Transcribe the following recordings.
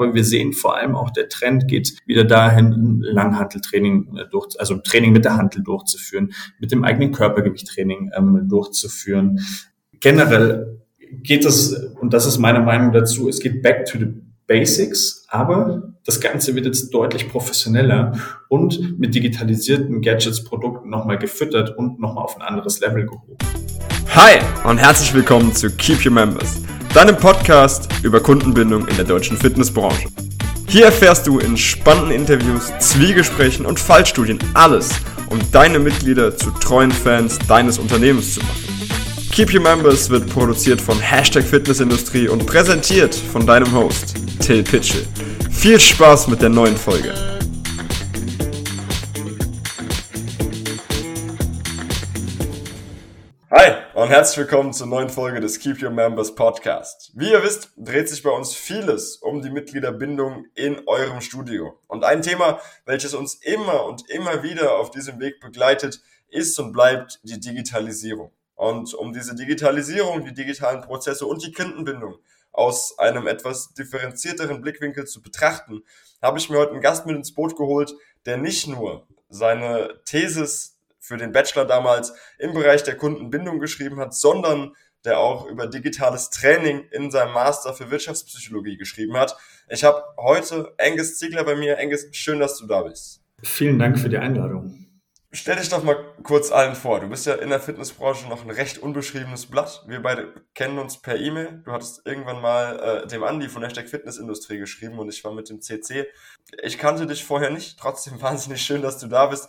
Aber wir sehen vor allem auch, der Trend geht wieder dahin, Langhanteltraining äh, durch, also Training mit der Hantel durchzuführen, mit dem eigenen Körpergewichttraining ähm, durchzuführen. Generell geht es, und das ist meine Meinung dazu, es geht back to the Basics, aber das Ganze wird jetzt deutlich professioneller und mit digitalisierten Gadgets, Produkten nochmal gefüttert und nochmal auf ein anderes Level gehoben. Hi und herzlich willkommen zu Keep Your Members, deinem Podcast über Kundenbindung in der deutschen Fitnessbranche. Hier erfährst du in spannenden Interviews, Zwiegesprächen und Fallstudien alles, um deine Mitglieder zu treuen Fans deines Unternehmens zu machen. Keep Your Members wird produziert von Hashtag Fitnessindustrie und präsentiert von deinem Host, Till Pitchell. Viel Spaß mit der neuen Folge. Und herzlich willkommen zur neuen Folge des Keep Your Members Podcast. Wie ihr wisst, dreht sich bei uns vieles um die Mitgliederbindung in eurem Studio. Und ein Thema, welches uns immer und immer wieder auf diesem Weg begleitet, ist und bleibt die Digitalisierung. Und um diese Digitalisierung, die digitalen Prozesse und die Kundenbindung aus einem etwas differenzierteren Blickwinkel zu betrachten, habe ich mir heute einen Gast mit ins Boot geholt, der nicht nur seine Thesis für den Bachelor damals im Bereich der Kundenbindung geschrieben hat, sondern der auch über digitales Training in seinem Master für Wirtschaftspsychologie geschrieben hat. Ich habe heute Angus Ziegler bei mir. Angus, schön, dass du da bist. Vielen Dank für die Einladung. Stell dich doch mal kurz allen vor. Du bist ja in der Fitnessbranche noch ein recht unbeschriebenes Blatt. Wir beide kennen uns per E-Mail. Du hattest irgendwann mal äh, dem Andi von Hashtag Fitnessindustrie geschrieben und ich war mit dem CC. Ich kannte dich vorher nicht. Trotzdem wahnsinnig schön, dass du da bist.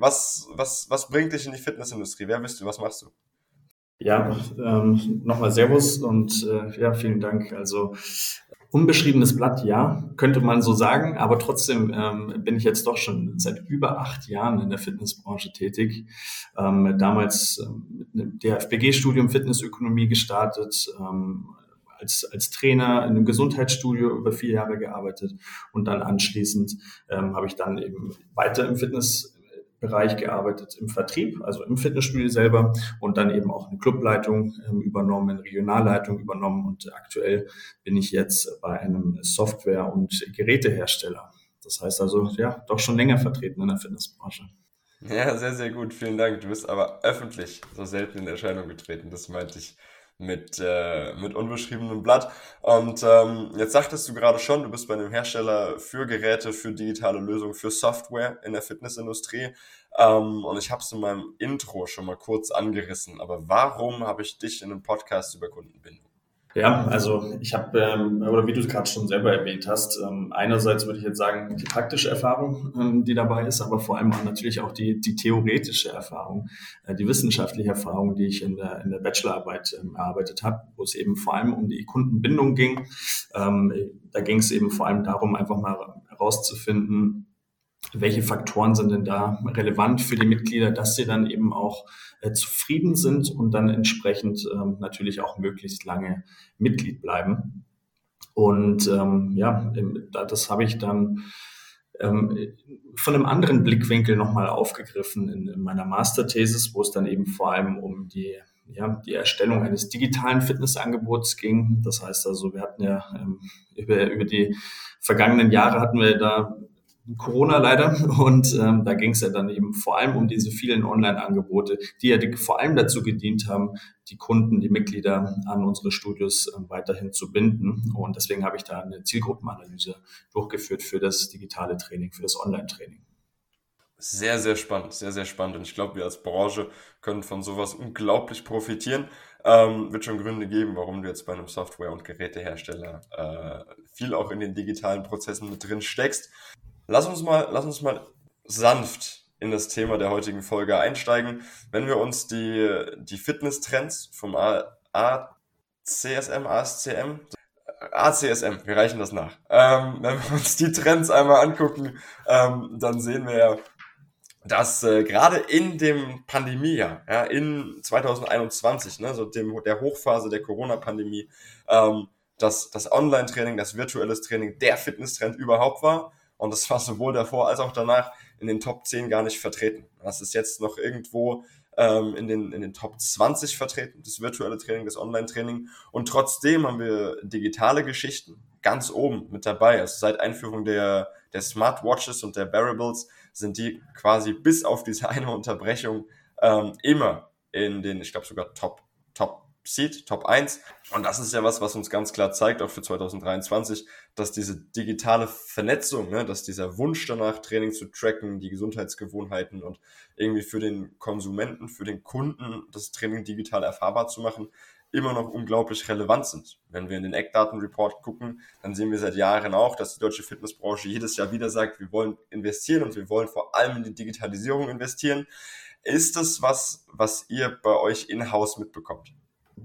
Was, was, was bringt dich in die Fitnessindustrie? Wer bist du? Was machst du? Ja, ähm, nochmal Servus und äh, ja, vielen Dank. Also Unbeschriebenes Blatt, ja, könnte man so sagen, aber trotzdem ähm, bin ich jetzt doch schon seit über acht Jahren in der Fitnessbranche tätig. Ähm, damals ähm, mit einem DFBG-Studium Fitnessökonomie gestartet, ähm, als, als Trainer in einem Gesundheitsstudio über vier Jahre gearbeitet und dann anschließend ähm, habe ich dann eben weiter im Fitness Bereich gearbeitet im Vertrieb, also im Fitnessstudio selber und dann eben auch eine Clubleitung ähm, übernommen, eine Regionalleitung übernommen und aktuell bin ich jetzt bei einem Software- und Gerätehersteller. Das heißt also, ja, doch schon länger vertreten in der Fitnessbranche. Ja, sehr, sehr gut. Vielen Dank. Du bist aber öffentlich so selten in Erscheinung getreten. Das meinte ich mit, äh, mit unbeschriebenem Blatt. Und ähm, jetzt sagtest du gerade schon, du bist bei einem Hersteller für Geräte, für digitale Lösungen, für Software in der Fitnessindustrie. Ähm, und ich habe es in meinem Intro schon mal kurz angerissen. Aber warum habe ich dich in einem Podcast über Kundenbindung? Ja, also ich habe, ähm, oder wie du gerade schon selber erwähnt hast, ähm, einerseits würde ich jetzt sagen, die praktische Erfahrung, ähm, die dabei ist, aber vor allem auch natürlich auch die, die theoretische Erfahrung, äh, die wissenschaftliche Erfahrung, die ich in der, in der Bachelorarbeit ähm, erarbeitet habe, wo es eben vor allem um die Kundenbindung ging. Ähm, da ging es eben vor allem darum, einfach mal herauszufinden, welche Faktoren sind denn da relevant für die Mitglieder, dass sie dann eben auch äh, zufrieden sind und dann entsprechend ähm, natürlich auch möglichst lange Mitglied bleiben. Und ähm, ja, das habe ich dann ähm, von einem anderen Blickwinkel nochmal aufgegriffen in, in meiner Masterthesis, wo es dann eben vor allem um die ja, die Erstellung eines digitalen Fitnessangebots ging. Das heißt also, wir hatten ja ähm, über, über die vergangenen Jahre hatten wir da Corona leider. Und ähm, da ging es ja dann eben vor allem um diese vielen Online-Angebote, die ja die, vor allem dazu gedient haben, die Kunden, die Mitglieder an unsere Studios äh, weiterhin zu binden. Und deswegen habe ich da eine Zielgruppenanalyse durchgeführt für das digitale Training, für das Online-Training. Sehr, sehr spannend, sehr, sehr spannend. Und ich glaube, wir als Branche können von sowas unglaublich profitieren. Ähm, wird schon Gründe geben, warum du jetzt bei einem Software- und Gerätehersteller äh, viel auch in den digitalen Prozessen mit drin steckst. Lass uns mal, lass uns mal sanft in das Thema der heutigen Folge einsteigen. Wenn wir uns die, die Fitness-Trends vom ACSM, ASCM, ACSM, wir reichen das nach. Ähm, wenn wir uns die Trends einmal angucken, ähm, dann sehen wir ja, dass äh, gerade in dem Pandemiejahr, ja, in 2021, ne, so dem, der Hochphase der Corona-Pandemie, ähm, dass das Online-Training, das virtuelles Training der Fitness-Trend überhaupt war und das war sowohl davor als auch danach in den Top 10 gar nicht vertreten. Das ist jetzt noch irgendwo, äh, ähm, in, den, in den Top 20 vertreten, das virtuelle Training, das Online-Training. Und trotzdem haben wir digitale Geschichten ganz oben mit dabei. Also seit Einführung der, der Smartwatches und der Variables sind die quasi bis auf diese eine Unterbrechung ähm, immer in den, ich glaube sogar Top Seed, Top 1. Und das ist ja was, was uns ganz klar zeigt, auch für 2023, dass diese digitale Vernetzung, ne, dass dieser Wunsch danach, Training zu tracken, die Gesundheitsgewohnheiten und irgendwie für den Konsumenten, für den Kunden das Training digital erfahrbar zu machen, immer noch unglaublich relevant sind. Wenn wir in den Eckdatenreport gucken, dann sehen wir seit Jahren auch, dass die deutsche Fitnessbranche jedes Jahr wieder sagt, wir wollen investieren und wir wollen vor allem in die Digitalisierung investieren. Ist das was, was ihr bei euch in-house mitbekommt?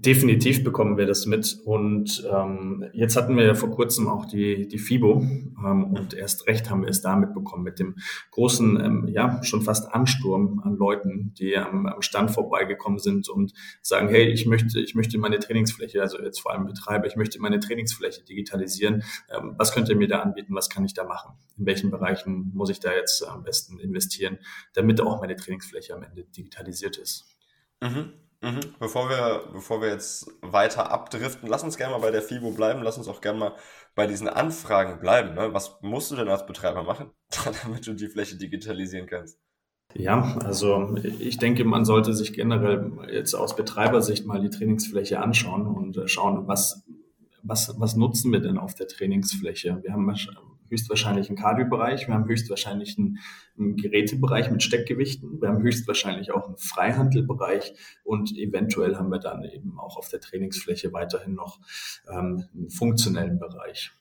Definitiv bekommen wir das mit. Und ähm, jetzt hatten wir ja vor kurzem auch die, die FIBO ähm, und erst recht haben wir es da mitbekommen mit dem großen, ähm, ja, schon fast Ansturm an Leuten, die am, am Stand vorbeigekommen sind und sagen, hey, ich möchte, ich möchte meine Trainingsfläche, also jetzt vor allem Betreiber, ich möchte meine Trainingsfläche digitalisieren. Ähm, was könnt ihr mir da anbieten? Was kann ich da machen? In welchen Bereichen muss ich da jetzt am besten investieren, damit auch meine Trainingsfläche am Ende digitalisiert ist? Mhm. Mhm. Bevor wir, bevor wir jetzt weiter abdriften, lass uns gerne mal bei der FIBO bleiben, lass uns auch gerne mal bei diesen Anfragen bleiben. Ne? Was musst du denn als Betreiber machen, damit du die Fläche digitalisieren kannst? Ja, also ich denke, man sollte sich generell jetzt aus Betreibersicht mal die Trainingsfläche anschauen und äh, schauen, was, was, was nutzen wir denn auf der Trainingsfläche? Wir haben höchstwahrscheinlich einen Cardio-Bereich, wir haben höchstwahrscheinlich einen, einen, Gerätebereich mit Steckgewichten, wir haben höchstwahrscheinlich auch einen Freihandelbereich und eventuell haben wir dann eben auch auf der Trainingsfläche weiterhin noch ähm, einen funktionellen Bereich.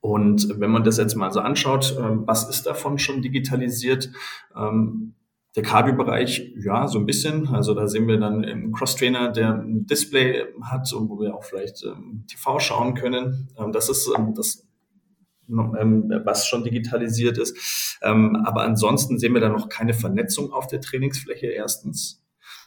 Und wenn man das jetzt mal so anschaut, ähm, was ist davon schon digitalisiert? Ähm, der Cardio-Bereich, ja, so ein bisschen. Also da sehen wir dann im Cross-Trainer, der ein Display hat und wo wir auch vielleicht ähm, TV schauen können. Ähm, das ist ähm, das was schon digitalisiert ist. Ähm, aber ansonsten sehen wir da noch keine Vernetzung auf der Trainingsfläche erstens.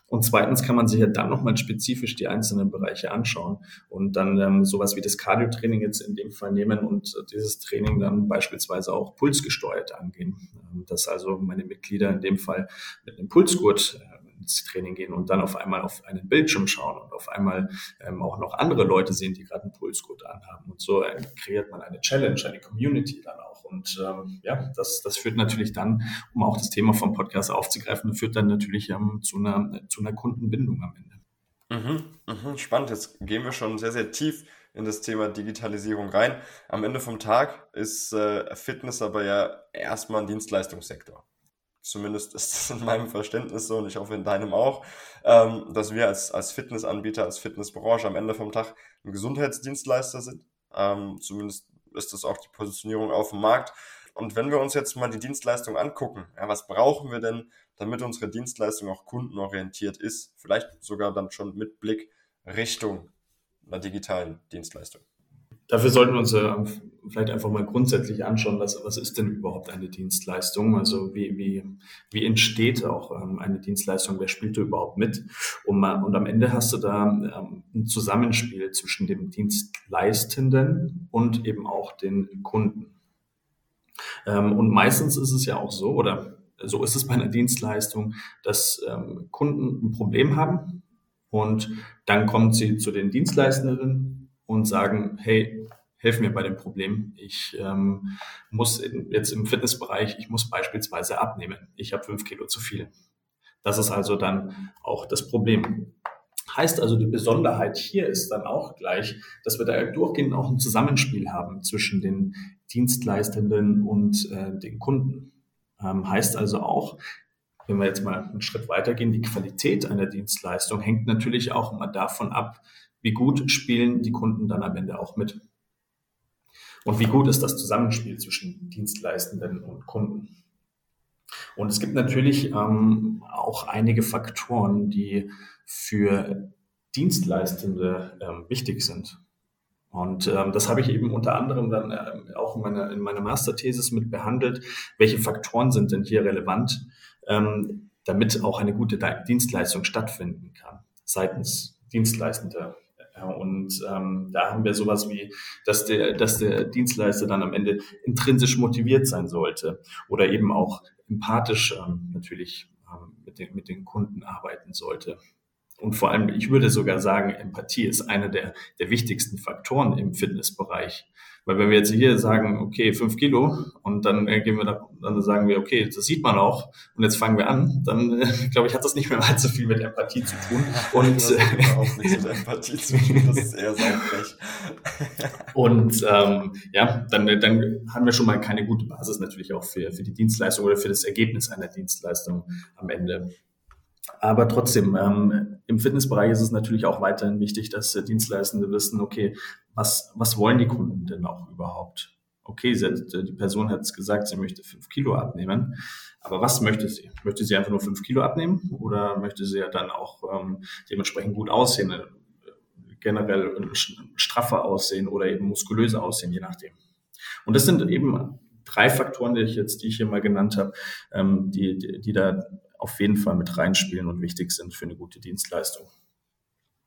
Und zweitens kann man sich ja dann nochmal spezifisch die einzelnen Bereiche anschauen und dann ähm, sowas wie das Cardio-Training jetzt in dem Fall nehmen und dieses Training dann beispielsweise auch pulsgesteuert angehen. Ähm, dass also meine Mitglieder in dem Fall mit einem Pulsgurt äh, ins Training gehen und dann auf einmal auf einen Bildschirm schauen und auf einmal ähm, auch noch andere Leute sehen, die gerade einen Pulsgurt anhaben. Und so äh, kreiert man eine Challenge, eine Community dann auch. Und ähm, ja, das, das führt natürlich dann, um auch das Thema vom Podcast aufzugreifen, führt dann natürlich ähm, zu, einer, zu einer Kundenbindung am Ende. Mhm, mhm, spannend. Jetzt gehen wir schon sehr, sehr tief in das Thema Digitalisierung rein. Am Ende vom Tag ist äh, Fitness aber ja erstmal ein Dienstleistungssektor. Zumindest ist das in meinem Verständnis so und ich hoffe in deinem auch, ähm, dass wir als, als Fitnessanbieter, als Fitnessbranche am Ende vom Tag ein Gesundheitsdienstleister sind. Ähm, zumindest ist das auch die Positionierung auf dem Markt. Und wenn wir uns jetzt mal die Dienstleistung angucken, ja, was brauchen wir denn, damit unsere Dienstleistung auch kundenorientiert ist? Vielleicht sogar dann schon mit Blick Richtung einer digitalen Dienstleistung. Dafür sollten wir uns äh, vielleicht einfach mal grundsätzlich anschauen, was, was ist denn überhaupt eine Dienstleistung? Also wie, wie, wie entsteht auch ähm, eine Dienstleistung? Wer spielt da überhaupt mit? Und, mal, und am Ende hast du da ähm, ein Zusammenspiel zwischen dem Dienstleistenden und eben auch den Kunden. Ähm, und meistens ist es ja auch so, oder so ist es bei einer Dienstleistung, dass Kunden ein Problem haben und dann kommen sie zu den Dienstleistenden und sagen, hey, helf mir bei dem Problem. Ich ähm, muss in, jetzt im Fitnessbereich, ich muss beispielsweise abnehmen. Ich habe fünf Kilo zu viel. Das ist also dann auch das Problem. Heißt also, die Besonderheit hier ist dann auch gleich, dass wir da durchgehend auch ein Zusammenspiel haben zwischen den Dienstleistenden und äh, den Kunden. Ähm, heißt also auch, wenn wir jetzt mal einen Schritt weitergehen, die Qualität einer Dienstleistung hängt natürlich auch immer davon ab, wie gut spielen die Kunden dann am Ende auch mit? Und wie gut ist das Zusammenspiel zwischen Dienstleistenden und Kunden? Und es gibt natürlich ähm, auch einige Faktoren, die für Dienstleistende ähm, wichtig sind. Und ähm, das habe ich eben unter anderem dann äh, auch in meiner, in meiner Masterthesis mit behandelt. Welche Faktoren sind denn hier relevant, ähm, damit auch eine gute Dienstleistung stattfinden kann seitens Dienstleistender? Und ähm, da haben wir sowas wie, dass der, dass der Dienstleister dann am Ende intrinsisch motiviert sein sollte oder eben auch empathisch ähm, natürlich ähm, mit, den, mit den Kunden arbeiten sollte. Und vor allem, ich würde sogar sagen, Empathie ist einer der, der wichtigsten Faktoren im Fitnessbereich. Weil wenn wir jetzt hier sagen, okay, fünf Kilo und dann äh, gehen wir da, dann sagen wir, okay, das sieht man auch und jetzt fangen wir an, dann äh, glaube ich, hat das nicht mehr allzu viel mit Empathie zu tun. Und das hat auch nichts mit Empathie zu tun, das ist eher saufrech. und ähm, ja, dann, dann haben wir schon mal keine gute Basis natürlich auch für, für die Dienstleistung oder für das Ergebnis einer Dienstleistung am Ende. Aber trotzdem, ähm, im Fitnessbereich ist es natürlich auch weiterhin wichtig, dass äh, Dienstleistende wissen, okay, was, was wollen die Kunden denn auch überhaupt? Okay, sie hat, die Person hat gesagt, sie möchte fünf Kilo abnehmen, aber was möchte sie? Möchte sie einfach nur fünf Kilo abnehmen oder möchte sie ja dann auch ähm, dementsprechend gut aussehen, äh, generell straffer aussehen oder eben muskulöser aussehen, je nachdem. Und das sind eben drei Faktoren, die ich jetzt, die ich hier mal genannt habe, ähm, die, die, die da auf jeden Fall mit reinspielen und wichtig sind für eine gute Dienstleistung.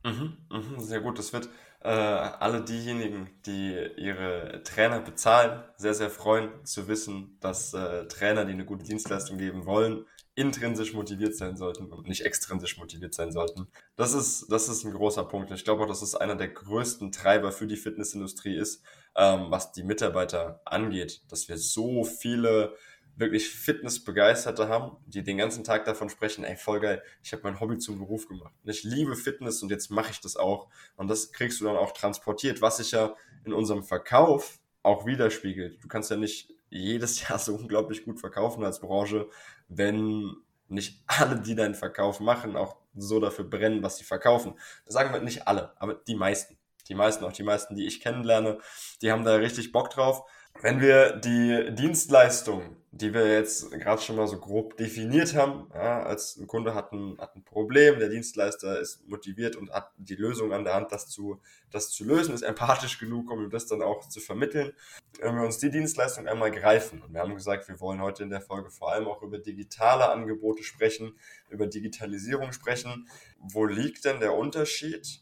Mhm, mhm, sehr gut. Das wird äh, alle diejenigen, die ihre Trainer bezahlen, sehr, sehr freuen zu wissen, dass äh, Trainer, die eine gute Dienstleistung geben wollen, intrinsisch motiviert sein sollten und nicht extrinsisch motiviert sein sollten. Das ist, das ist ein großer Punkt. Ich glaube auch, dass es einer der größten Treiber für die Fitnessindustrie ist, ähm, was die Mitarbeiter angeht, dass wir so viele wirklich Fitnessbegeisterte haben, die den ganzen Tag davon sprechen, ey, voll geil, ich habe mein Hobby zum Beruf gemacht. Ich liebe Fitness und jetzt mache ich das auch. Und das kriegst du dann auch transportiert, was sich ja in unserem Verkauf auch widerspiegelt. Du kannst ja nicht jedes Jahr so unglaublich gut verkaufen als Branche, wenn nicht alle, die deinen Verkauf machen, auch so dafür brennen, was sie verkaufen. Das sagen wir nicht alle, aber die meisten. Die meisten, auch die meisten, die ich kennenlerne, die haben da richtig Bock drauf. Wenn wir die Dienstleistung die wir jetzt gerade schon mal so grob definiert haben. Ja, als ein Kunde hat ein, hat ein Problem, der Dienstleister ist motiviert und hat die Lösung an der Hand, das zu, das zu lösen, ist empathisch genug, um das dann auch zu vermitteln. Wenn wir uns die Dienstleistung einmal greifen, und wir haben gesagt, wir wollen heute in der Folge vor allem auch über digitale Angebote sprechen, über Digitalisierung sprechen. Wo liegt denn der Unterschied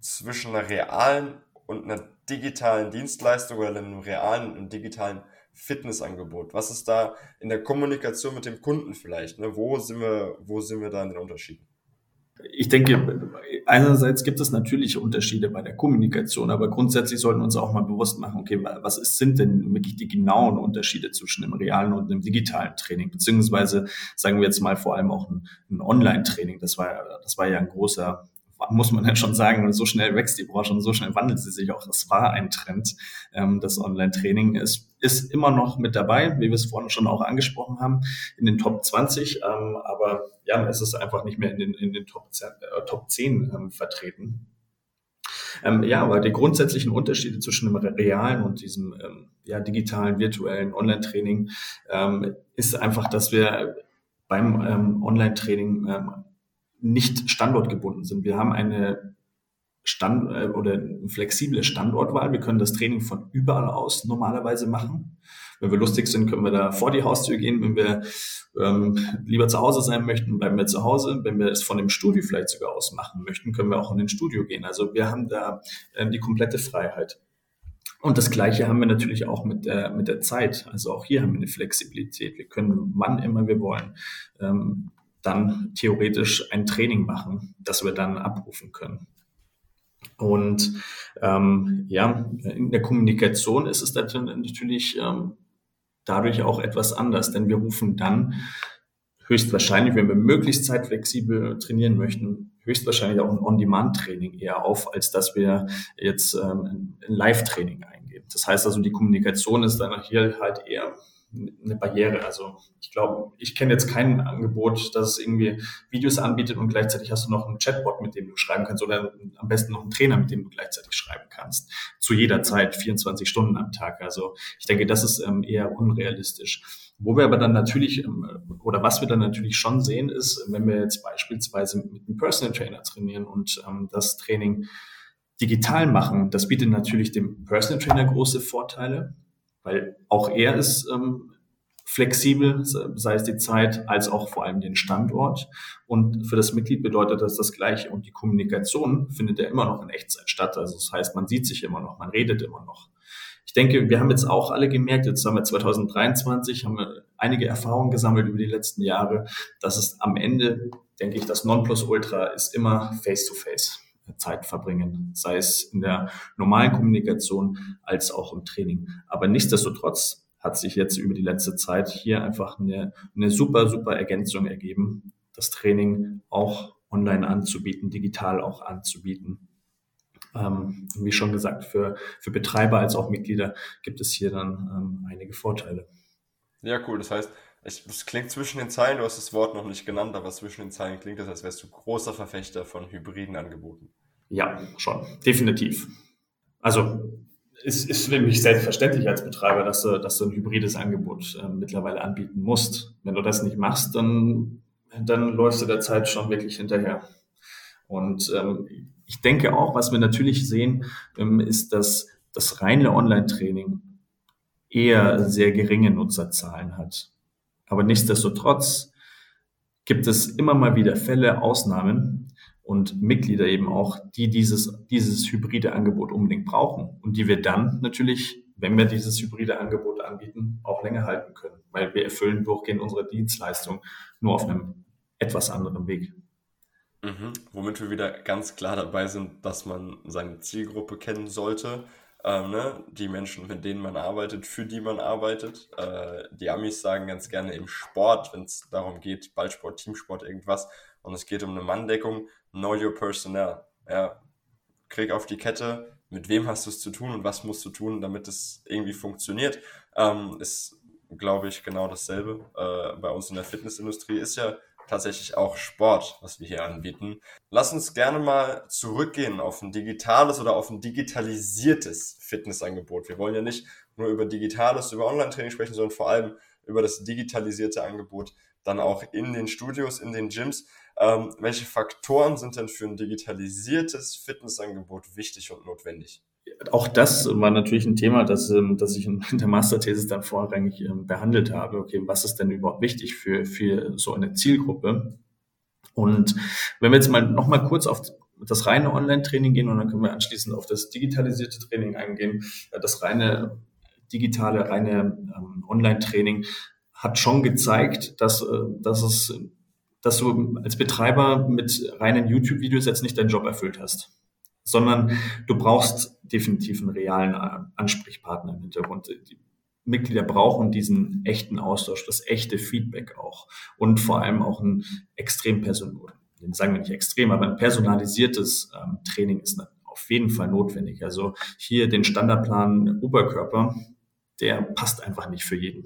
zwischen einer realen und einer digitalen Dienstleistung oder einem realen und digitalen Fitnessangebot? Was ist da in der Kommunikation mit dem Kunden vielleicht? Ne? Wo sind wir, wo sind wir da in den Unterschieden? Ich denke, einerseits gibt es natürlich Unterschiede bei der Kommunikation, aber grundsätzlich sollten wir uns auch mal bewusst machen, okay, was ist, sind denn wirklich die genauen Unterschiede zwischen dem realen und dem digitalen Training, beziehungsweise sagen wir jetzt mal vor allem auch ein, ein Online-Training. Das war, das war ja ein großer muss man ja schon sagen, so schnell wächst die Branche und so schnell wandelt sie sich auch. Das war ein Trend. Ähm, das Online-Training ist, ist immer noch mit dabei, wie wir es vorhin schon auch angesprochen haben, in den Top 20. Ähm, aber ja, es ist einfach nicht mehr in den, in den Top 10, äh, Top 10 ähm, vertreten. Ähm, ja, aber die grundsätzlichen Unterschiede zwischen dem realen und diesem ähm, ja, digitalen, virtuellen Online-Training ähm, ist einfach, dass wir beim ähm, Online-Training ähm, nicht standortgebunden sind. Wir haben eine Stand äh, oder flexible Standortwahl. Wir können das Training von überall aus normalerweise machen. Wenn wir lustig sind, können wir da vor die Haustür gehen. Wenn wir ähm, lieber zu Hause sein möchten, bleiben wir zu Hause. Wenn wir es von dem Studio vielleicht sogar aus machen möchten, können wir auch in den Studio gehen. Also wir haben da äh, die komplette Freiheit. Und das Gleiche haben wir natürlich auch mit der, mit der Zeit. Also auch hier haben wir eine Flexibilität. Wir können wann immer wir wollen ähm, dann theoretisch ein Training machen, das wir dann abrufen können. Und ähm, ja, in der Kommunikation ist es natürlich ähm, dadurch auch etwas anders, denn wir rufen dann höchstwahrscheinlich, wenn wir möglichst zeitflexibel trainieren möchten, höchstwahrscheinlich auch ein On-Demand-Training eher auf, als dass wir jetzt ähm, ein Live-Training eingeben. Das heißt also, die Kommunikation ist dann hier halt eher eine Barriere. Also ich glaube, ich kenne jetzt kein Angebot, das irgendwie Videos anbietet und gleichzeitig hast du noch einen Chatbot, mit dem du schreiben kannst oder am besten noch einen Trainer, mit dem du gleichzeitig schreiben kannst. Zu jeder Zeit, 24 Stunden am Tag. Also ich denke, das ist ähm, eher unrealistisch. Wo wir aber dann natürlich, ähm, oder was wir dann natürlich schon sehen, ist, wenn wir jetzt beispielsweise mit einem Personal Trainer trainieren und ähm, das Training digital machen, das bietet natürlich dem Personal Trainer große Vorteile weil auch er ist ähm, flexibel, sei es die Zeit als auch vor allem den Standort. Und für das Mitglied bedeutet das das Gleiche. Und die Kommunikation findet ja immer noch in Echtzeit statt. Also das heißt, man sieht sich immer noch, man redet immer noch. ich denke, wir haben jetzt auch alle gemerkt, jetzt haben wir 2023, haben wir einige Erfahrungen gesammelt über die letzten Jahre, dass es am Ende, denke ich, das Nonplusultra ist immer Face-to-Face. Zeit verbringen, sei es in der normalen Kommunikation als auch im Training. Aber nichtsdestotrotz hat sich jetzt über die letzte Zeit hier einfach eine, eine super, super Ergänzung ergeben, das Training auch online anzubieten, digital auch anzubieten. Ähm, wie schon gesagt, für, für Betreiber als auch Mitglieder gibt es hier dann ähm, einige Vorteile. Ja, cool. Das heißt, es klingt zwischen den Zeilen, du hast das Wort noch nicht genannt, aber zwischen den Zeilen klingt das, als wärst du großer Verfechter von hybriden Angeboten. Ja, schon, definitiv. Also es ist für mich selbstverständlich als Betreiber, dass du, dass du ein hybrides Angebot äh, mittlerweile anbieten musst. Wenn du das nicht machst, dann, dann läufst du der Zeit schon wirklich hinterher. Und ähm, ich denke auch, was wir natürlich sehen, ähm, ist, dass das reine Online-Training eher sehr geringe Nutzerzahlen hat. Aber nichtsdestotrotz gibt es immer mal wieder Fälle, Ausnahmen, und Mitglieder eben auch, die dieses, dieses hybride Angebot unbedingt brauchen und die wir dann natürlich, wenn wir dieses hybride Angebot anbieten, auch länger halten können, weil wir erfüllen durchgehend unsere Dienstleistung nur auf einem etwas anderen Weg. Mhm. Womit wir wieder ganz klar dabei sind, dass man seine Zielgruppe kennen sollte. Ähm, ne? Die Menschen, mit denen man arbeitet, für die man arbeitet. Äh, die Amis sagen ganz gerne im Sport, wenn es darum geht, Ballsport, Teamsport, irgendwas, und es geht um eine Manndeckung, know your personnel. Ja, krieg auf die Kette, mit wem hast du es zu tun und was musst du tun, damit es irgendwie funktioniert. Ähm, ist, glaube ich, genau dasselbe. Äh, bei uns in der Fitnessindustrie ist ja tatsächlich auch Sport, was wir hier anbieten. Lass uns gerne mal zurückgehen auf ein digitales oder auf ein digitalisiertes Fitnessangebot. Wir wollen ja nicht nur über digitales, über Online-Training sprechen, sondern vor allem über das digitalisierte Angebot dann auch in den Studios, in den Gyms. Ähm, welche Faktoren sind denn für ein digitalisiertes Fitnessangebot wichtig und notwendig? Auch das war natürlich ein Thema, das, ähm, das ich in der Masterthesis dann vorrangig ähm, behandelt habe. Okay, was ist denn überhaupt wichtig für, für so eine Zielgruppe? Und wenn wir jetzt mal noch mal kurz auf das reine Online-Training gehen und dann können wir anschließend auf das digitalisierte Training eingehen. Das reine digitale, reine ähm, Online-Training hat schon gezeigt, dass, äh, dass es dass du als Betreiber mit reinen YouTube-Videos jetzt nicht deinen Job erfüllt hast, sondern du brauchst definitiv einen realen Ansprechpartner im Hintergrund. Die Mitglieder brauchen diesen echten Austausch, das echte Feedback auch und vor allem auch ein extrem person sagen wir nicht extrem, aber ein personalisiertes ähm, Training ist auf jeden Fall notwendig. Also hier den Standardplan Oberkörper, der passt einfach nicht für jeden.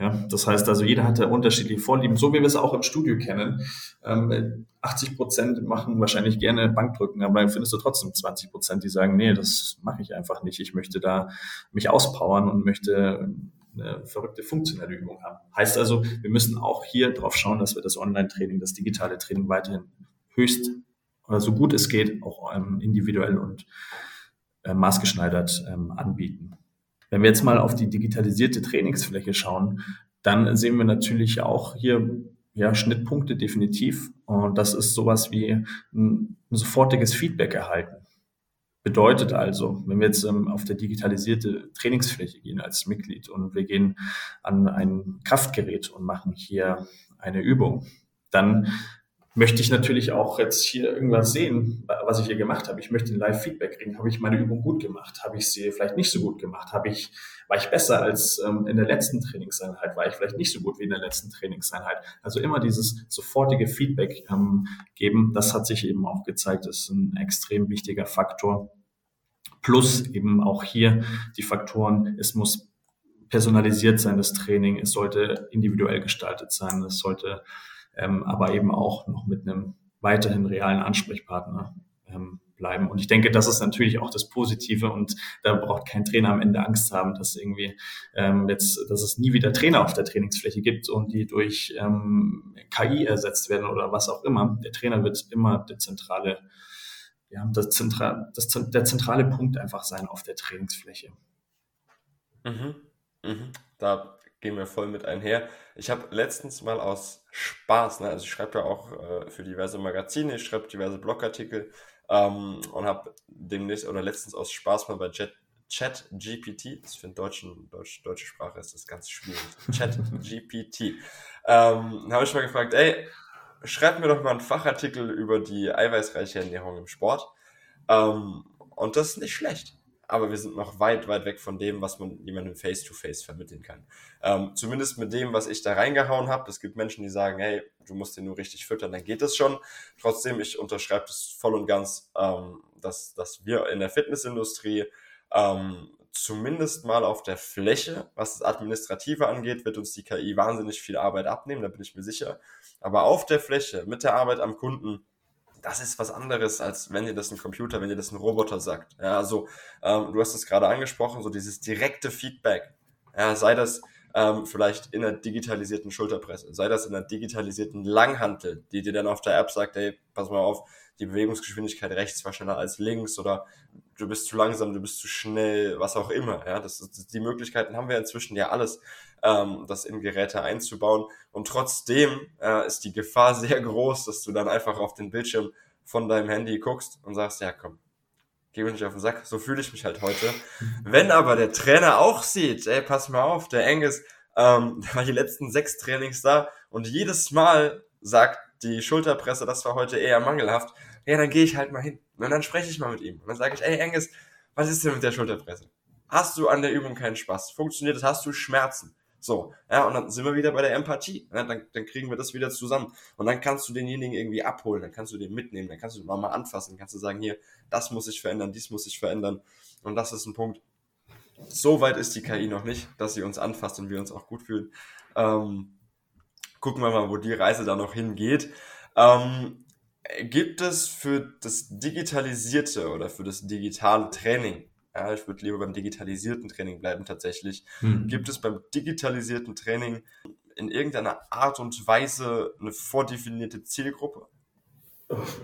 Ja, das heißt also, jeder hat da unterschiedliche Vorlieben, so wie wir es auch im Studio kennen. Ähm, 80 Prozent machen wahrscheinlich gerne Bankdrücken, aber dann findest du trotzdem 20 Prozent, die sagen, nee, das mache ich einfach nicht. Ich möchte da mich auspowern und möchte eine verrückte funktionelle Übung haben. Heißt also, wir müssen auch hier drauf schauen, dass wir das Online-Training, das digitale Training weiterhin höchst oder so gut es geht, auch ähm, individuell und äh, maßgeschneidert ähm, anbieten. Wenn wir jetzt mal auf die digitalisierte Trainingsfläche schauen, dann sehen wir natürlich auch hier ja, Schnittpunkte definitiv. Und das ist sowas wie ein, ein sofortiges Feedback erhalten. Bedeutet also, wenn wir jetzt ähm, auf der digitalisierte Trainingsfläche gehen als Mitglied und wir gehen an ein Kraftgerät und machen hier eine Übung, dann möchte ich natürlich auch jetzt hier irgendwas sehen, was ich hier gemacht habe. Ich möchte ein Live-Feedback kriegen. Habe ich meine Übung gut gemacht? Habe ich sie vielleicht nicht so gut gemacht? Habe ich, war ich besser als ähm, in der letzten Trainingseinheit? War ich vielleicht nicht so gut wie in der letzten Trainingseinheit? Also immer dieses sofortige Feedback ähm, geben, das hat sich eben auch gezeigt, ist ein extrem wichtiger Faktor. Plus eben auch hier die Faktoren, es muss personalisiert sein, das Training, es sollte individuell gestaltet sein, es sollte ähm, aber eben auch noch mit einem weiterhin realen Ansprechpartner ähm, bleiben. Und ich denke, das ist natürlich auch das Positive und da braucht kein Trainer am Ende Angst haben, dass irgendwie ähm, jetzt, dass es nie wieder Trainer auf der Trainingsfläche gibt und die durch ähm, KI ersetzt werden oder was auch immer. Der Trainer wird immer der zentrale, ja, das zentral, das, der zentrale Punkt einfach sein auf der Trainingsfläche. Mhm. Mhm. Da gehen wir voll mit einher. Ich habe letztens mal aus Spaß, ne, also ich schreibe ja auch äh, für diverse Magazine, ich schreibe diverse Blogartikel ähm, und habe demnächst oder letztens aus Spaß mal bei Jet ChatGPT. Das für eine deutschen, deutsch, deutsche Sprache ist das ganz schwierig. ChatGPT. ähm, habe ich mal gefragt, ey, schreib mir doch mal einen Fachartikel über die eiweißreiche Ernährung im Sport. Ähm, und das ist nicht schlecht aber wir sind noch weit, weit weg von dem, was man jemandem face-to-face vermitteln kann. Ähm, zumindest mit dem, was ich da reingehauen habe. Es gibt Menschen, die sagen, hey, du musst den nur richtig füttern, dann geht das schon. Trotzdem, ich unterschreibe das voll und ganz, ähm, dass, dass wir in der Fitnessindustrie ähm, zumindest mal auf der Fläche, was das Administrative angeht, wird uns die KI wahnsinnig viel Arbeit abnehmen, da bin ich mir sicher. Aber auf der Fläche, mit der Arbeit am Kunden, das ist was anderes, als wenn dir das ein Computer, wenn dir das ein Roboter sagt. Ja, also ähm, du hast es gerade angesprochen, so dieses direkte Feedback. Ja, sei das ähm, vielleicht in einer digitalisierten Schulterpresse, sei das in einer digitalisierten Langhantel, die dir dann auf der App sagt, hey, pass mal auf, die Bewegungsgeschwindigkeit rechts war schneller als links oder du bist zu langsam, du bist zu schnell, was auch immer. Ja, das, das die Möglichkeiten haben wir inzwischen ja alles, ähm, das in Geräte einzubauen. Und trotzdem äh, ist die Gefahr sehr groß, dass du dann einfach auf den Bildschirm von deinem Handy guckst und sagst, ja komm, geh mir nicht auf den Sack, so fühle ich mich halt heute. Wenn aber der Trainer auch sieht, ey, pass mal auf, der Engels, ähm, der war die letzten sechs Trainings da und jedes Mal sagt die Schulterpresse, das war heute eher mangelhaft, ja, dann gehe ich halt mal hin. Und dann spreche ich mal mit ihm. Und dann sage ich, ey Engels, was ist denn mit der Schulterpresse? Hast du an der Übung keinen Spaß? Funktioniert das? Hast du Schmerzen? So, ja, und dann sind wir wieder bei der Empathie. Ja, dann, dann kriegen wir das wieder zusammen. Und dann kannst du denjenigen irgendwie abholen, dann kannst du den mitnehmen, dann kannst du den mal anfassen, kannst du sagen, hier, das muss ich verändern, dies muss ich verändern. Und das ist ein Punkt. So weit ist die KI noch nicht, dass sie uns anfasst und wir uns auch gut fühlen. Ähm, gucken wir mal, wo die Reise da noch hingeht. Ähm, gibt es für das digitalisierte oder für das digitale Training ja, ich würde lieber beim digitalisierten Training bleiben tatsächlich. Hm. Gibt es beim digitalisierten Training in irgendeiner Art und Weise eine vordefinierte Zielgruppe?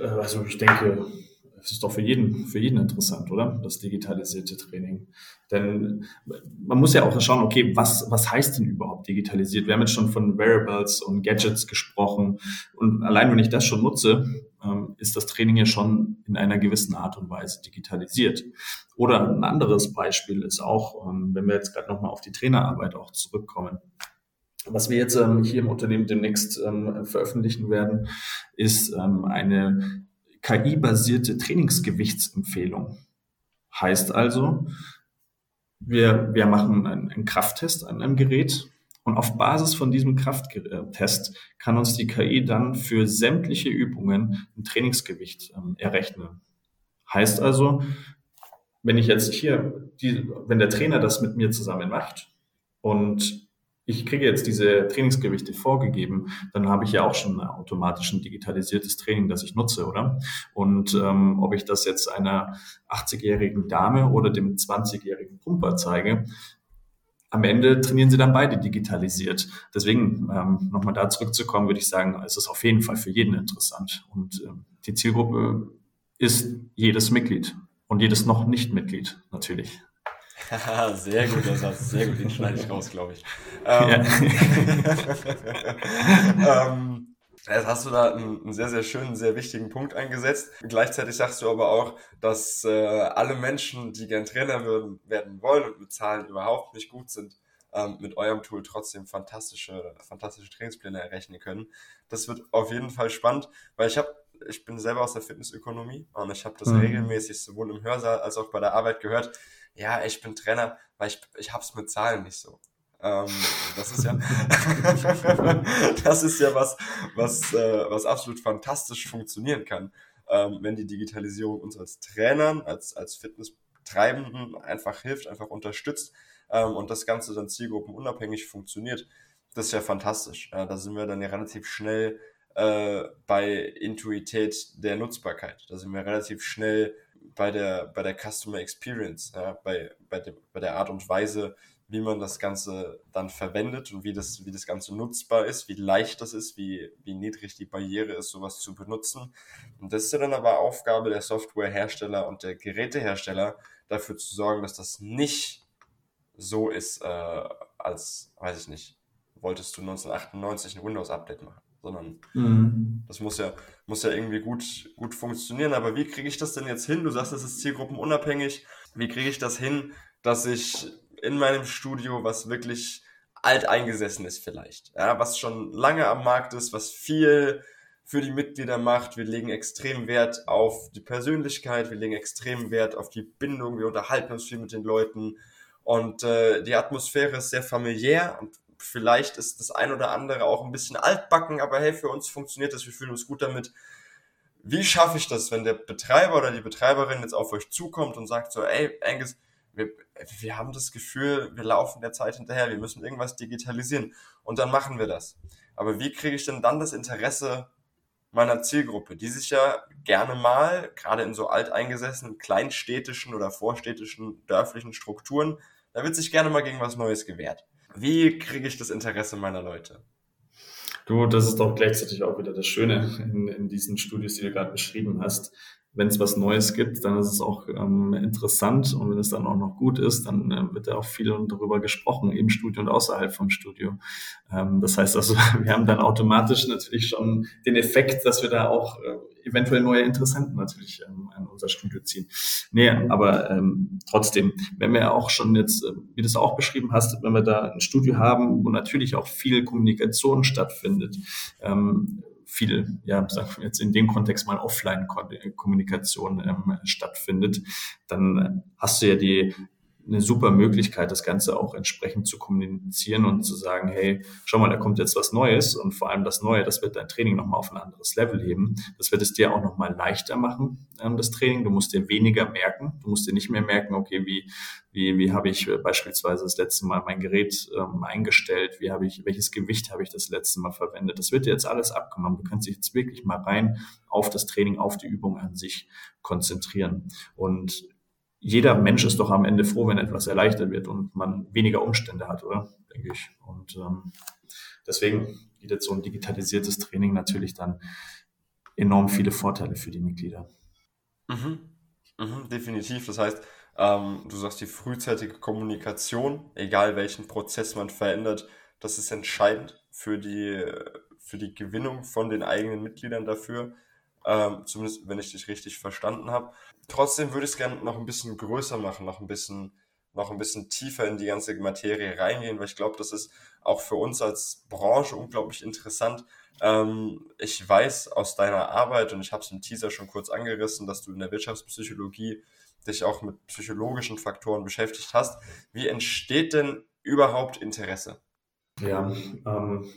Also ich denke, es ist doch für jeden, für jeden interessant, oder? Das digitalisierte Training. Denn man muss ja auch schauen, okay, was, was heißt denn überhaupt digitalisiert? Wir haben jetzt schon von Wearables und Gadgets gesprochen. Und allein wenn ich das schon nutze, ähm, ist das Training ja schon in einer gewissen Art und Weise digitalisiert. Oder ein anderes Beispiel ist auch, ähm, wenn wir jetzt gerade nochmal auf die Trainerarbeit auch zurückkommen. Was wir jetzt ähm, hier im Unternehmen demnächst veröffentlichen werden, ist eine KI-basierte Trainingsgewichtsempfehlung. Heißt also, wir, wir machen einen, einen Krafttest an einem Gerät und auf Basis von diesem Krafttest kann uns die KI dann für sämtliche Übungen ein Trainingsgewicht ähm, errechnen. Heißt also, wenn ich jetzt hier, die, wenn der Trainer das mit mir zusammen macht und ich kriege jetzt diese Trainingsgewichte vorgegeben, dann habe ich ja auch schon automatisch ein digitalisiertes Training, das ich nutze, oder? Und ähm, ob ich das jetzt einer 80-jährigen Dame oder dem 20-jährigen Pumper zeige, am Ende trainieren sie dann beide digitalisiert. Deswegen, ähm, nochmal da zurückzukommen, würde ich sagen, es ist auf jeden Fall für jeden interessant. Und ähm, die Zielgruppe ist jedes Mitglied und jedes noch nicht Mitglied natürlich. sehr guter Satz, sehr gut, den schneide ich raus, glaube ich. Ähm, ähm, jetzt hast du da einen, sehr, sehr schönen, sehr wichtigen Punkt eingesetzt. Gleichzeitig sagst du aber auch, dass äh, alle Menschen, die gern Trainer würden, werden wollen und mit Zahlen überhaupt nicht gut sind, ähm, mit eurem Tool trotzdem fantastische, fantastische Trainingspläne errechnen können. Das wird auf jeden Fall spannend, weil ich habe ich bin selber aus der Fitnessökonomie und ich habe das mhm. regelmäßig sowohl im Hörsaal als auch bei der Arbeit gehört ja, ich bin Trainer, weil ich, ich hab's mit Zahlen nicht so. Ähm, das ist ja, das ist ja was, was, äh, was absolut fantastisch funktionieren kann, ähm, wenn die Digitalisierung uns als Trainern, als, als Fitnesstreibenden einfach hilft, einfach unterstützt ähm, und das Ganze dann zielgruppenunabhängig funktioniert. Das ist ja fantastisch. Ja, da sind wir dann ja relativ schnell äh, bei Intuität der Nutzbarkeit. Da sind wir relativ schnell bei der, bei der Customer Experience, ja, bei, bei, de, bei der Art und Weise, wie man das Ganze dann verwendet und wie das, wie das Ganze nutzbar ist, wie leicht das ist, wie, wie niedrig die Barriere ist, sowas zu benutzen. Und das ist ja dann aber Aufgabe der Softwarehersteller und der Gerätehersteller, dafür zu sorgen, dass das nicht so ist, äh, als, weiß ich nicht, wolltest du 1998 ein Windows-Update machen sondern mhm. das muss ja, muss ja irgendwie gut, gut funktionieren. Aber wie kriege ich das denn jetzt hin? Du sagst, es ist zielgruppenunabhängig. Wie kriege ich das hin, dass ich in meinem Studio, was wirklich alteingesessen ist vielleicht, ja, was schon lange am Markt ist, was viel für die Mitglieder macht. Wir legen extrem Wert auf die Persönlichkeit, wir legen extrem Wert auf die Bindung, wir unterhalten uns viel mit den Leuten und äh, die Atmosphäre ist sehr familiär und vielleicht ist das ein oder andere auch ein bisschen altbacken, aber hey, für uns funktioniert das, wir fühlen uns gut damit. Wie schaffe ich das, wenn der Betreiber oder die Betreiberin jetzt auf euch zukommt und sagt so, ey, Angus, wir, wir haben das Gefühl, wir laufen der Zeit hinterher, wir müssen irgendwas digitalisieren und dann machen wir das. Aber wie kriege ich denn dann das Interesse meiner Zielgruppe, die sich ja gerne mal, gerade in so alteingesessenen, kleinstädtischen oder vorstädtischen, dörflichen Strukturen, da wird sich gerne mal gegen was Neues gewehrt. Wie kriege ich das Interesse meiner Leute? Du, das ist doch gleichzeitig auch wieder das Schöne in, in diesen Studios, die du gerade beschrieben hast wenn es was Neues gibt, dann ist es auch ähm, interessant und wenn es dann auch noch gut ist, dann äh, wird ja auch viel darüber gesprochen, im Studio und außerhalb vom Studio. Ähm, das heißt also, wir haben dann automatisch natürlich schon den Effekt, dass wir da auch äh, eventuell neue Interessenten natürlich ähm, an unser Studio ziehen. Nee, aber ähm, trotzdem, wenn wir auch schon jetzt, äh, wie du es auch beschrieben hast, wenn wir da ein Studio haben, wo natürlich auch viel Kommunikation stattfindet, ähm, viel, ja, wir jetzt in dem Kontext mal Offline-Kommunikation ähm, stattfindet, dann hast du ja die eine super Möglichkeit, das Ganze auch entsprechend zu kommunizieren und zu sagen, hey, schau mal, da kommt jetzt was Neues und vor allem das Neue, das wird dein Training nochmal auf ein anderes Level heben. Das wird es dir auch nochmal leichter machen, ähm, das Training. Du musst dir weniger merken. Du musst dir nicht mehr merken, okay, wie, wie, wie habe ich beispielsweise das letzte Mal mein Gerät ähm, eingestellt? Wie habe ich, welches Gewicht habe ich das letzte Mal verwendet? Das wird dir jetzt alles abgenommen. Du kannst dich jetzt wirklich mal rein auf das Training, auf die Übung an sich konzentrieren. Und jeder Mensch ist doch am Ende froh, wenn etwas erleichtert wird und man weniger Umstände hat, oder? Denke ich. Und ähm, deswegen bietet so ein digitalisiertes Training natürlich dann enorm viele Vorteile für die Mitglieder. Mhm. Mhm, definitiv. Das heißt, ähm, du sagst, die frühzeitige Kommunikation, egal welchen Prozess man verändert, das ist entscheidend für die, für die Gewinnung von den eigenen Mitgliedern dafür ähm, zumindest wenn ich dich richtig verstanden habe. Trotzdem würde ich es gerne noch ein bisschen größer machen, noch ein bisschen, noch ein bisschen tiefer in die ganze Materie reingehen, weil ich glaube, das ist auch für uns als Branche unglaublich interessant. Ähm, ich weiß aus deiner Arbeit, und ich habe es im Teaser schon kurz angerissen, dass du in der Wirtschaftspsychologie dich auch mit psychologischen Faktoren beschäftigt hast. Wie entsteht denn überhaupt Interesse? Ja, ähm,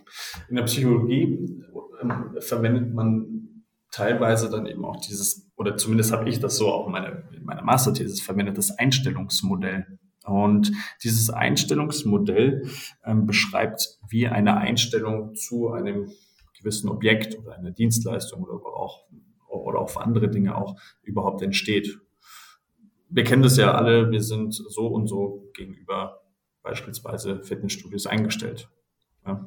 in der Psychologie ähm, verwendet man teilweise dann eben auch dieses, oder zumindest habe ich das so auch in meiner, in meiner Masterthesis verwendet, das Einstellungsmodell. Und dieses Einstellungsmodell ähm, beschreibt, wie eine Einstellung zu einem gewissen Objekt oder einer Dienstleistung oder auch, oder auch andere Dinge auch überhaupt entsteht. Wir kennen das ja alle, wir sind so und so gegenüber beispielsweise Fitnessstudios eingestellt. Ja.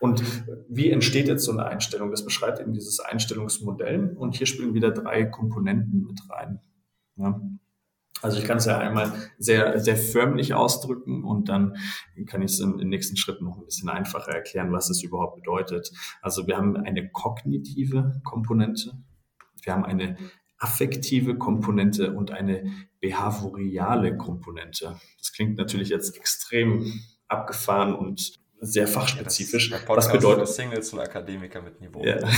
Und wie entsteht jetzt so eine Einstellung? Das beschreibt eben dieses Einstellungsmodell. Und hier spielen wieder drei Komponenten mit rein. Ja. Also ich kann es ja einmal sehr, sehr förmlich ausdrücken und dann kann ich es im, im nächsten Schritt noch ein bisschen einfacher erklären, was es überhaupt bedeutet. Also wir haben eine kognitive Komponente, wir haben eine affektive Komponente und eine behaviorale Komponente. Das klingt natürlich jetzt extrem abgefahren und sehr fachspezifisch. Ja, was bedeutet Singles und Akademiker mit Niveau? Ja.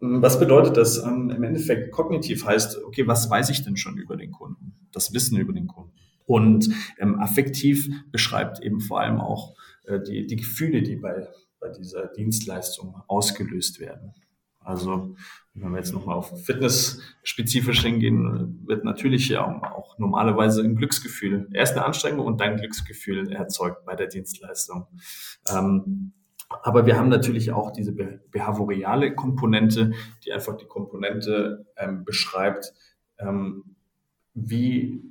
was bedeutet das? Ähm, Im Endeffekt kognitiv heißt, okay, was weiß ich denn schon über den Kunden? Das Wissen über den Kunden. Und ähm, affektiv beschreibt eben vor allem auch äh, die, die Gefühle, die bei, bei dieser Dienstleistung ausgelöst werden. Also wenn wir jetzt nochmal auf Fitness spezifisch hingehen, wird natürlich ja auch normalerweise ein Glücksgefühl, erst eine Anstrengung und dann Glücksgefühl erzeugt bei der Dienstleistung. Ähm, aber wir haben natürlich auch diese behaviorale Komponente, die einfach die Komponente ähm, beschreibt, ähm, wie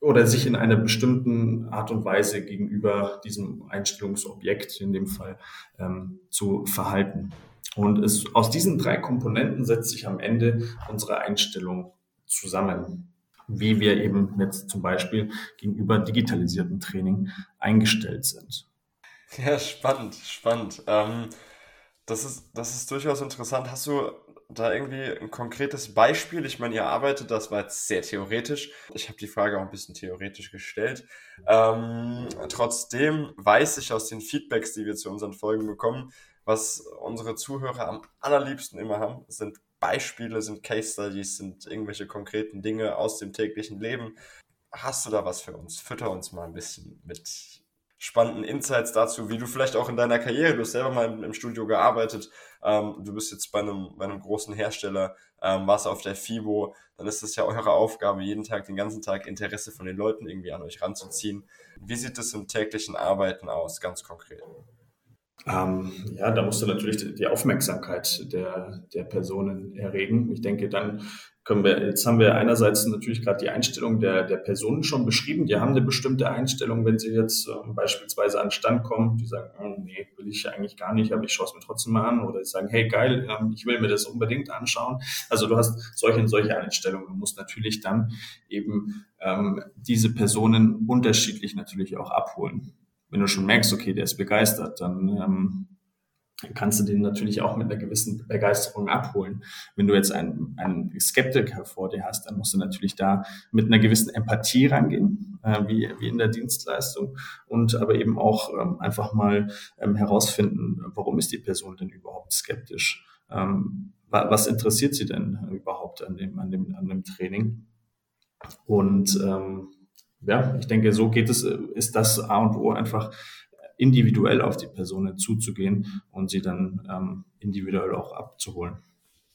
oder sich in einer bestimmten Art und Weise gegenüber diesem Einstellungsobjekt in dem Fall ähm, zu verhalten. Und es, aus diesen drei Komponenten setzt sich am Ende unsere Einstellung zusammen, wie wir eben jetzt zum Beispiel gegenüber digitalisierten Training eingestellt sind. Ja, spannend, spannend. Ähm, das, ist, das ist durchaus interessant. Hast du da irgendwie ein konkretes Beispiel? Ich meine, ihr arbeitet, das war jetzt sehr theoretisch. Ich habe die Frage auch ein bisschen theoretisch gestellt. Ähm, trotzdem weiß ich aus den Feedbacks, die wir zu unseren Folgen bekommen, was unsere Zuhörer am allerliebsten immer haben, sind Beispiele, sind Case Studies, sind irgendwelche konkreten Dinge aus dem täglichen Leben. Hast du da was für uns? Fütter uns mal ein bisschen mit spannenden Insights dazu, wie du vielleicht auch in deiner Karriere, du hast selber mal im, Studio gearbeitet, ähm, du bist jetzt bei einem, bei einem großen Hersteller, ähm, warst auf der FIBO, dann ist es ja eure Aufgabe, jeden Tag, den ganzen Tag Interesse von den Leuten irgendwie an euch ranzuziehen. Wie sieht es im täglichen Arbeiten aus, ganz konkret? Ähm, ja, da musst du natürlich die Aufmerksamkeit der, der Personen erregen. Ich denke, dann können wir, jetzt haben wir einerseits natürlich gerade die Einstellung der, der Personen schon beschrieben. Die haben eine bestimmte Einstellung, wenn sie jetzt ähm, beispielsweise an den Stand kommen, die sagen, oh, nee, will ich eigentlich gar nicht, aber ich schaue es mir trotzdem mal an. Oder die sagen, hey, geil, ähm, ich will mir das unbedingt anschauen. Also du hast solche und solche Einstellungen. Du musst natürlich dann eben ähm, diese Personen unterschiedlich natürlich auch abholen. Wenn du schon merkst, okay, der ist begeistert, dann ähm, kannst du den natürlich auch mit einer gewissen Begeisterung abholen. Wenn du jetzt einen, einen Skeptiker vor dir hast, dann musst du natürlich da mit einer gewissen Empathie rangehen, äh, wie, wie in der Dienstleistung und aber eben auch ähm, einfach mal ähm, herausfinden, warum ist die Person denn überhaupt skeptisch? Ähm, was interessiert sie denn überhaupt an dem, an dem, an dem Training? Und ähm, ja, ich denke, so geht es, ist das A und O einfach individuell auf die Personen zuzugehen und sie dann ähm, individuell auch abzuholen.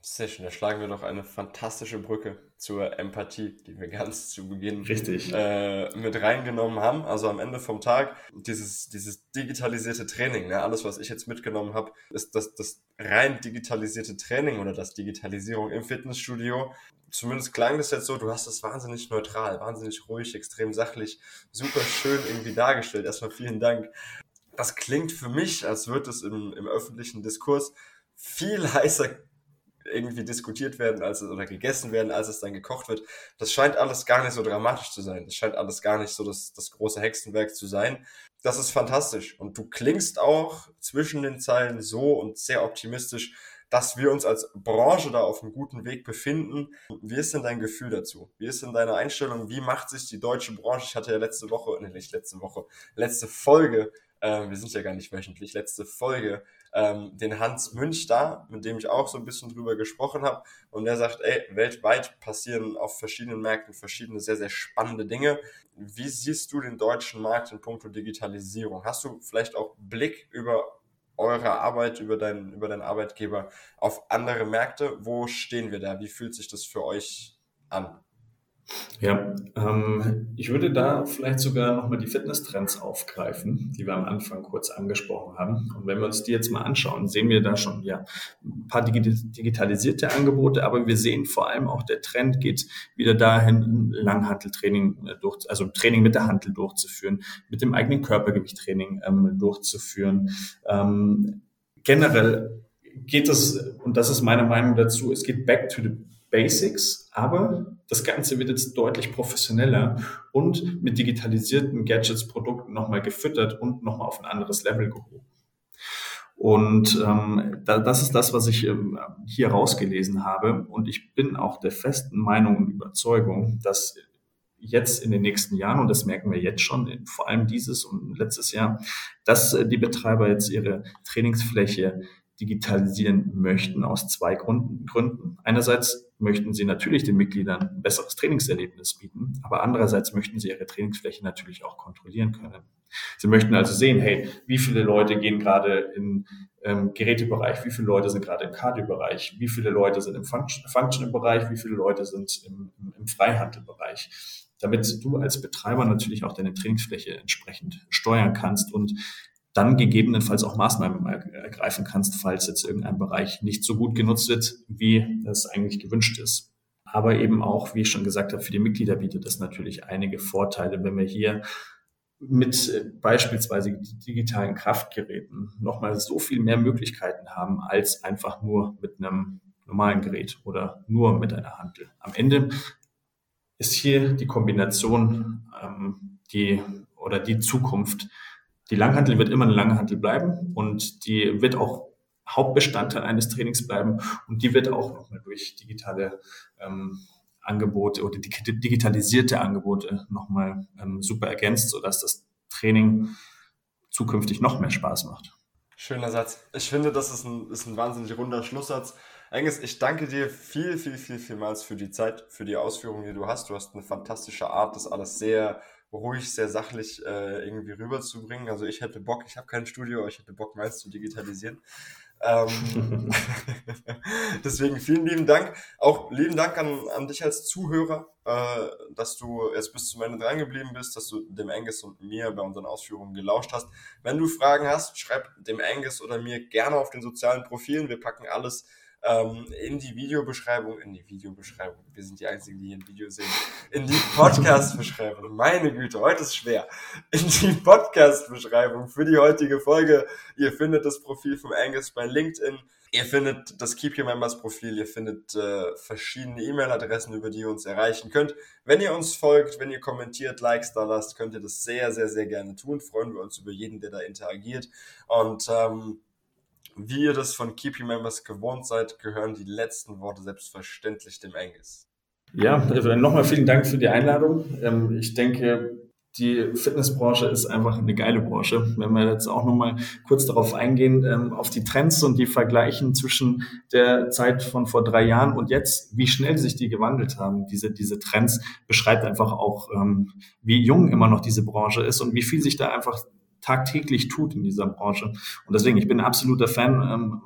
Sehr schön, da schlagen wir doch eine fantastische Brücke zur Empathie, die wir ganz zu Beginn Richtig. Äh, mit reingenommen haben. Also am Ende vom Tag, dieses, dieses digitalisierte Training, ne? alles, was ich jetzt mitgenommen habe, ist das, das rein digitalisierte Training oder das Digitalisierung im Fitnessstudio. Zumindest klang das jetzt so, du hast es wahnsinnig neutral, wahnsinnig ruhig, extrem sachlich, super schön irgendwie dargestellt. Erstmal vielen Dank das klingt für mich, als würde es im, im öffentlichen Diskurs viel heißer irgendwie diskutiert werden als es, oder gegessen werden, als es dann gekocht wird. Das scheint alles gar nicht so dramatisch zu sein. Das scheint alles gar nicht so das, das große Hexenwerk zu sein. Das ist fantastisch. Und du klingst auch zwischen den Zeilen so und sehr optimistisch, dass wir uns als Branche da auf einem guten Weg befinden. Wie ist denn dein Gefühl dazu? Wie ist denn deine Einstellung? Wie macht sich die deutsche Branche? Ich hatte ja letzte Woche, nee, nicht letzte Woche, letzte Folge ähm, wir sind ja gar nicht wöchentlich, letzte Folge, ähm, den Hans Münch da, mit dem ich auch so ein bisschen drüber gesprochen habe. Und der sagt, ey, weltweit passieren auf verschiedenen Märkten verschiedene sehr, sehr spannende Dinge. Wie siehst du den deutschen Markt in puncto Digitalisierung? Hast du vielleicht auch Blick über eure Arbeit, über deinen, über deinen Arbeitgeber auf andere Märkte? Wo stehen wir da? Wie fühlt sich das für euch an? Ja, ähm, ich würde da vielleicht sogar nochmal die Fitnesstrends aufgreifen, die wir am Anfang kurz angesprochen haben. Und wenn wir uns die jetzt mal anschauen, sehen wir da schon ja ein paar digitalisierte Angebote, aber wir sehen vor allem auch der Trend geht wieder dahin, Langhanteltraining äh, durch, also Training mit der Hantel durchzuführen, mit dem eigenen Körpergewichttraining ähm, durchzuführen. Ähm, generell geht es, und das ist meine Meinung dazu, es geht back to the Basics, aber das Ganze wird jetzt deutlich professioneller und mit digitalisierten Gadgets, Produkten nochmal gefüttert und nochmal auf ein anderes Level gehoben. Und ähm, da, das ist das, was ich ähm, hier rausgelesen habe. Und ich bin auch der festen Meinung und Überzeugung, dass jetzt in den nächsten Jahren, und das merken wir jetzt schon, vor allem dieses und letztes Jahr, dass äh, die Betreiber jetzt ihre Trainingsfläche digitalisieren möchten aus zwei Gründen. Einerseits möchten sie natürlich den Mitgliedern ein besseres Trainingserlebnis bieten, aber andererseits möchten sie ihre Trainingsfläche natürlich auch kontrollieren können. Sie möchten also sehen, hey, wie viele Leute gehen gerade in ähm, Gerätebereich, wie viele Leute sind gerade im Cardio-Bereich, wie viele Leute sind im Functional-Bereich, wie viele Leute sind im, im, im Freihandelbereich damit du als Betreiber natürlich auch deine Trainingsfläche entsprechend steuern kannst und dann gegebenenfalls auch Maßnahmen ergreifen kannst, falls jetzt irgendein Bereich nicht so gut genutzt wird, wie das eigentlich gewünscht ist. Aber eben auch, wie ich schon gesagt habe, für die Mitglieder bietet das natürlich einige Vorteile, wenn wir hier mit äh, beispielsweise digitalen Kraftgeräten nochmal so viel mehr Möglichkeiten haben, als einfach nur mit einem normalen Gerät oder nur mit einer Handel. Am Ende ist hier die Kombination ähm, die oder die Zukunft die Langhantel wird immer eine Langhantel bleiben und die wird auch Hauptbestandteil eines Trainings bleiben und die wird auch nochmal durch digitale ähm, Angebote oder digitalisierte Angebote nochmal ähm, super ergänzt, sodass das Training zukünftig noch mehr Spaß macht. Schöner Satz. Ich finde, das ist ein, ist ein wahnsinnig runder Schlusssatz. Angus, ich danke dir viel, viel, viel, vielmals für die Zeit, für die Ausführungen, die du hast. Du hast eine fantastische Art, das alles sehr ruhig, sehr sachlich äh, irgendwie rüberzubringen. Also ich hätte Bock, ich habe kein Studio, aber ich hätte Bock, meins zu digitalisieren. Ähm, deswegen vielen lieben Dank. Auch lieben Dank an, an dich als Zuhörer, äh, dass du jetzt bis zum Ende dran geblieben bist, dass du dem Angus und mir bei unseren Ausführungen gelauscht hast. Wenn du Fragen hast, schreib dem Angus oder mir gerne auf den sozialen Profilen. Wir packen alles ähm, in die Videobeschreibung, in die Videobeschreibung, wir sind die Einzigen, die hier ein Video sehen, in die Podcast-Beschreibung, meine Güte, heute ist schwer, in die Podcast-Beschreibung für die heutige Folge. Ihr findet das Profil vom Angus bei LinkedIn. Ihr findet das Keep Your Members Profil, ihr findet äh, verschiedene E-Mail-Adressen, über die ihr uns erreichen könnt. Wenn ihr uns folgt, wenn ihr kommentiert, Likes da lasst, könnt ihr das sehr, sehr, sehr gerne tun. Freuen wir uns über jeden, der da interagiert. Und ähm, wie ihr das von Keepy Members gewohnt seid, gehören die letzten Worte selbstverständlich dem Angus. Ja, nochmal vielen Dank für die Einladung. Ähm, ich denke, die Fitnessbranche ist einfach eine geile Branche. Wenn wir jetzt auch nochmal kurz darauf eingehen, ähm, auf die Trends und die Vergleichen zwischen der Zeit von vor drei Jahren und jetzt, wie schnell sich die gewandelt haben, diese, diese Trends, beschreibt einfach auch, ähm, wie jung immer noch diese Branche ist und wie viel sich da einfach tagtäglich tut in dieser Branche. Und deswegen, ich bin ein absoluter Fan ähm,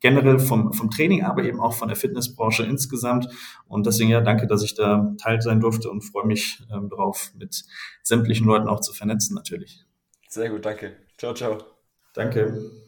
generell vom, vom Training, aber eben auch von der Fitnessbranche insgesamt. Und deswegen ja, danke, dass ich da Teil sein durfte und freue mich ähm, darauf, mit sämtlichen Leuten auch zu vernetzen natürlich. Sehr gut, danke. Ciao, ciao. Danke.